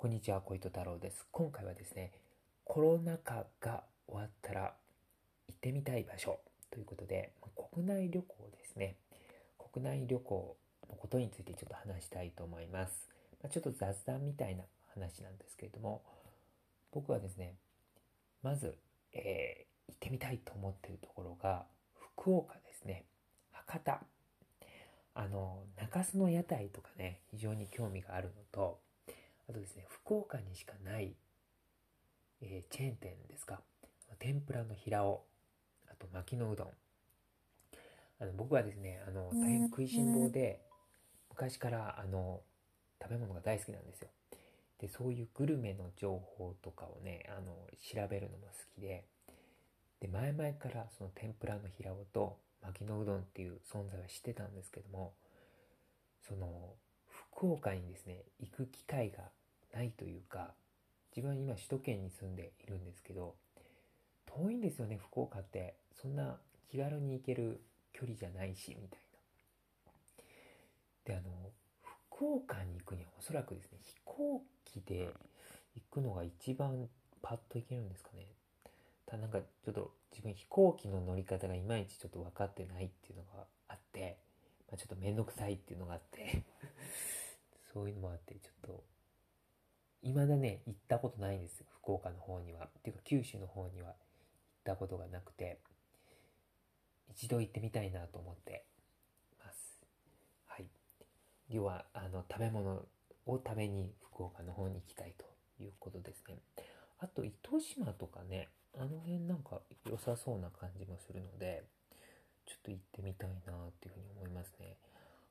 こんにちは、小糸太郎です。今回はですね、コロナ禍が終わったら行ってみたい場所ということで、国内旅行ですね。国内旅行のことについてちょっと話したいと思います。まちょっと雑談みたいな話なんですけれども、僕はですね、まず、えー行ってみたいと思っているところが、福岡ですね。博多。あの、中洲の屋台とかね、非常に興味があるのと、あとですね、福岡にしかない、えーチェーン店ですか。天ぷらの平尾、あと巻きのうどん。あの僕はですね、あの、大変食いしん坊で、昔からあの、食べ物が大好きなんですよ。で、そういうグルメの情報とかをね、あの、調べるのも好きで、で、前々からその天ぷらの平尾と巻きのうどんっていう存在は知ってたんですけども、その、福岡にですね、行く機会がないというか、自分は今首都圏に住んでいるんですけど、遠いんですよね、福岡って。そんな気軽に行ける距離じゃないし、みたいな。で、あの、福岡に行くにはおそらくですね、飛行機で行くのが一番パッと行けるんですかね。ただなんかちょっと自分飛行機の乗り方がいまいちちょっと分かってないっていうのがあって、まあ、ちょっとめんどくさいっていうのがあって、そういうのもあって、ちょっと、未だね、行ったことないんですよ。福岡の方には。っていうか九州の方には行ったことがなくて、一度行ってみたいなと思ってます。はい。要は、あの、食べ物を食べに福岡の方に行きたいということですね。あと、糸島とかね、あの辺なんか良さそうな感じもするので、ちょっと行ってみたいなっていうふうに思いますね。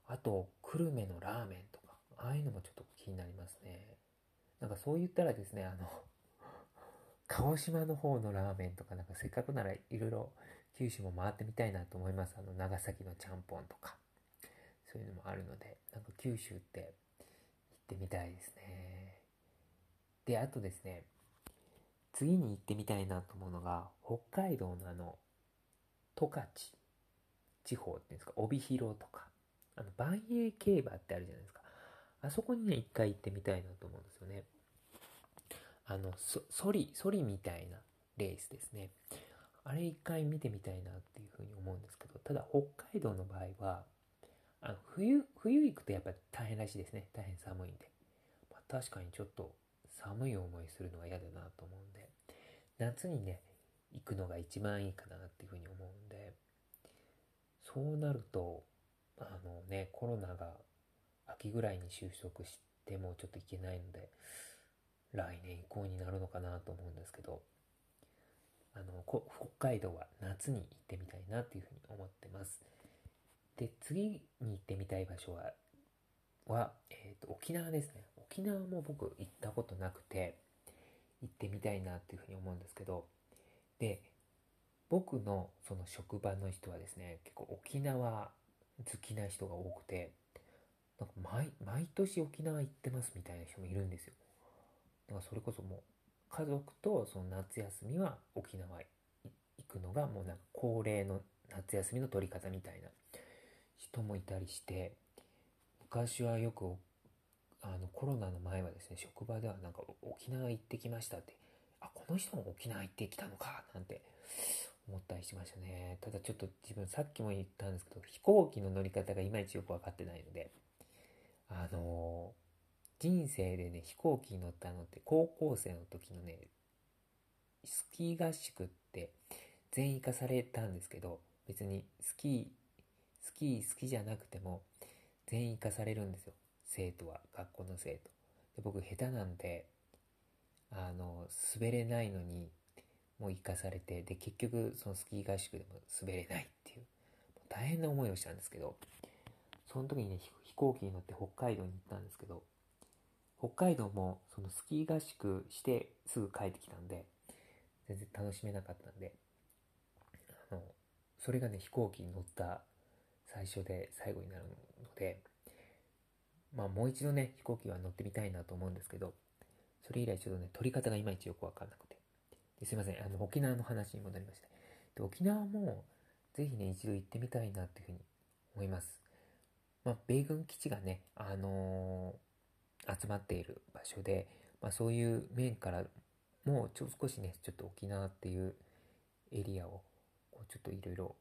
あと、久留米のラーメンと、ああいうのもちょっと気になりますね。なんかそう言ったらですね、あの、鹿児島の方のラーメンとか、なんかせっかくならいろいろ九州も回ってみたいなと思います。あの、長崎のちゃんぽんとか、そういうのもあるので、なんか九州って行ってみたいですね。で、あとですね、次に行ってみたいなと思うのが、北海道のあの、十勝地方っていうんですか、帯広とか、あの、万栄競馬ってあるじゃないですか。あそこにね、一回行ってみたいなと思うんですよね。あの、そ、ソリ、ソリみたいなレースですね。あれ一回見てみたいなっていうふうに思うんですけど、ただ北海道の場合は、あの、冬、冬行くとやっぱり大変らしいですね。大変寒いんで。まあ、確かにちょっと寒い思いするのは嫌だなと思うんで、夏にね、行くのが一番いいかなっていうふうに思うんで、そうなると、あのね、コロナが秋ぐらいに収束してもちょっといけないので、来年以降になるのかなと思うんですけど、あの、こ北海道は夏に行ってみたいなっていうふうに思ってます。で、次に行ってみたい場所は、は、えっ、と、沖縄ですね。沖縄も僕行ったことなくて、行ってみたいなっていうふうに思うんですけど、で、僕のその職場の人はですね、結構沖縄好きな人が多くて、なんか毎毎年沖縄行ってますみたいな人もいるんですよ。だからそれこそもう家族とその夏休みは沖縄行くのがもうなんか恒例の夏休みの取り方みたいな人もいたりして、昔はよくあのコロナの前はですね、職場ではなんか沖縄行ってきましたって、あ、この人も沖縄行ってきたのかなんて思ったりしましたね。ただちょっと自分さっきも言ったんですけど、飛行機の乗り方がいまいちよく分かってないので、あの人生でね、飛行機に乗ったのって高校生の時のね、スキー合宿って全員行かされたんですけど、別にスキー、スキー好きじゃなくても全員行かされるんですよ。生徒は、学校の生徒。で僕下手なんで、あの、滑れないのに、もう行かされて、で、結局そのスキー合宿でも滑れないってい、う大変な思いをしたんですけど、その時にね、飛行機に乗って北海道に行ったんですけど、北海道もそのスキー合宿してすぐ帰ってきたんで、全然楽しめなかったんで、あの、それがね、飛行機に乗った最初で最後になるので、まあもう一度ね、飛行機は乗ってみたいなと思うんですけど、それ以来ちょっとね、撮り方がいまいちよくわかんなくて。ですいません、あの、沖縄の話に戻りまして。で、沖縄も、ぜひね、一度行ってみたいなっていうふうに思います。まあ、米軍基地がね、あのー集まっている場所で、まあ、そういう面からもう少しねちょっと沖縄っていうエリアをこうちょっといろいろ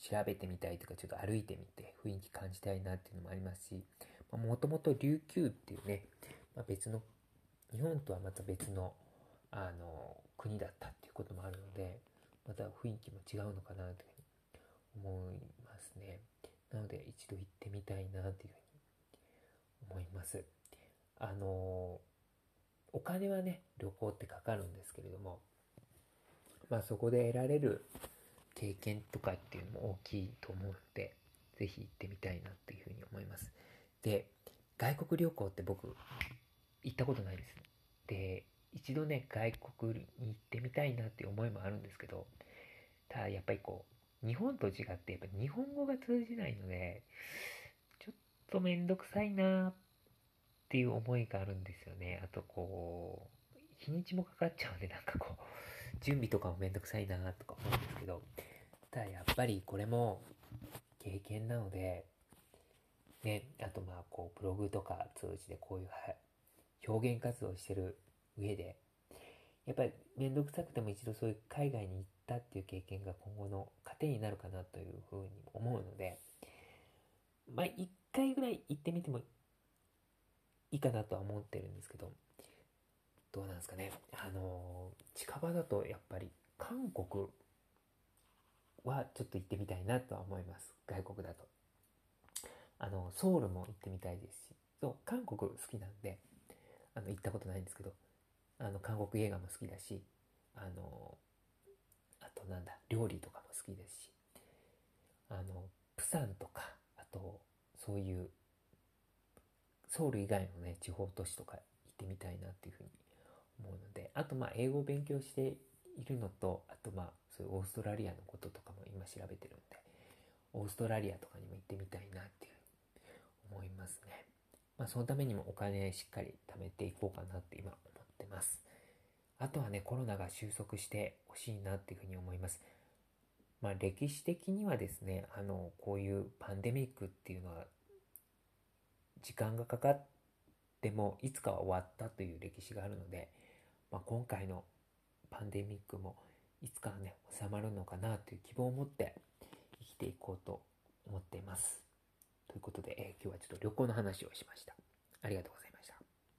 調べてみたいとかちょっと歩いてみて雰囲気感じたいなっていうのもありますしもともと琉球っていうね、まあ、別の日本とはまた別のあの国だったっていうこともあるのでまた雰囲気も違うのかなというふうに思いますね。なので一度行ってみたいなというふうに思います。あのお金はね旅行ってかかるんですけれどもまあそこで得られる経験とかっていうのも大きいと思うので是非行ってみたいなっていうふうに思います。で外国旅行って僕行ったことないですで一度ね外国に行ってみたいなっていう思いもあるんですけどただやっぱりこう日本と違ってやっぱ日本語が通じないのでちょっとめんどくさいなっていう思いがあるんですよね。あとこう日にちもかかっちゃうんでなんかこう準備とかもめんどくさいなとか思うんですけどただやっぱりこれも経験なのでねあとまあこうブログとか通じてこういう表現活動してる上でやっぱり面倒くさくても一度そういう海外に行ったっていう経験が今後の糧になるかなというふうに思うのでまあ一回ぐらい行ってみてもいいかなとは思ってるんですけどどうなんですかね。あの近場だとやっぱり韓国はちょっと行ってみたいなとは思います。外国だと。あのソウルも行ってみたいですしそう韓国好きなんであの行ったことないんですけどあの韓国映画も好きだしあのあとなんだ料理とかも好きですしあのプサンとかあとそういうソウル以外のね地方都市とか行ってみたいなっていうふうに思うのであとまあ英語を勉強しているのとあとまあそういうオーストラリアのこととかも今調べてるんでオーストラリアとかにも行ってみたいなっていうふうに思いますね。まあ、そのためにもお金しっかり貯めていこうかなって今思ってます。あとはね、コロナが収束してほしいなっていうふうに思います。まあ、歴史的にはですね、あの、こういうパンデミックっていうのは、時間がかかっても、いつかは終わったという歴史があるので、まあ、今回のパンデミックも、いつかはね、収まるのかなという希望を持って生きていこうと思っています。ということで、えー、今日はちょっと旅行の話をしました。ありがとうございました。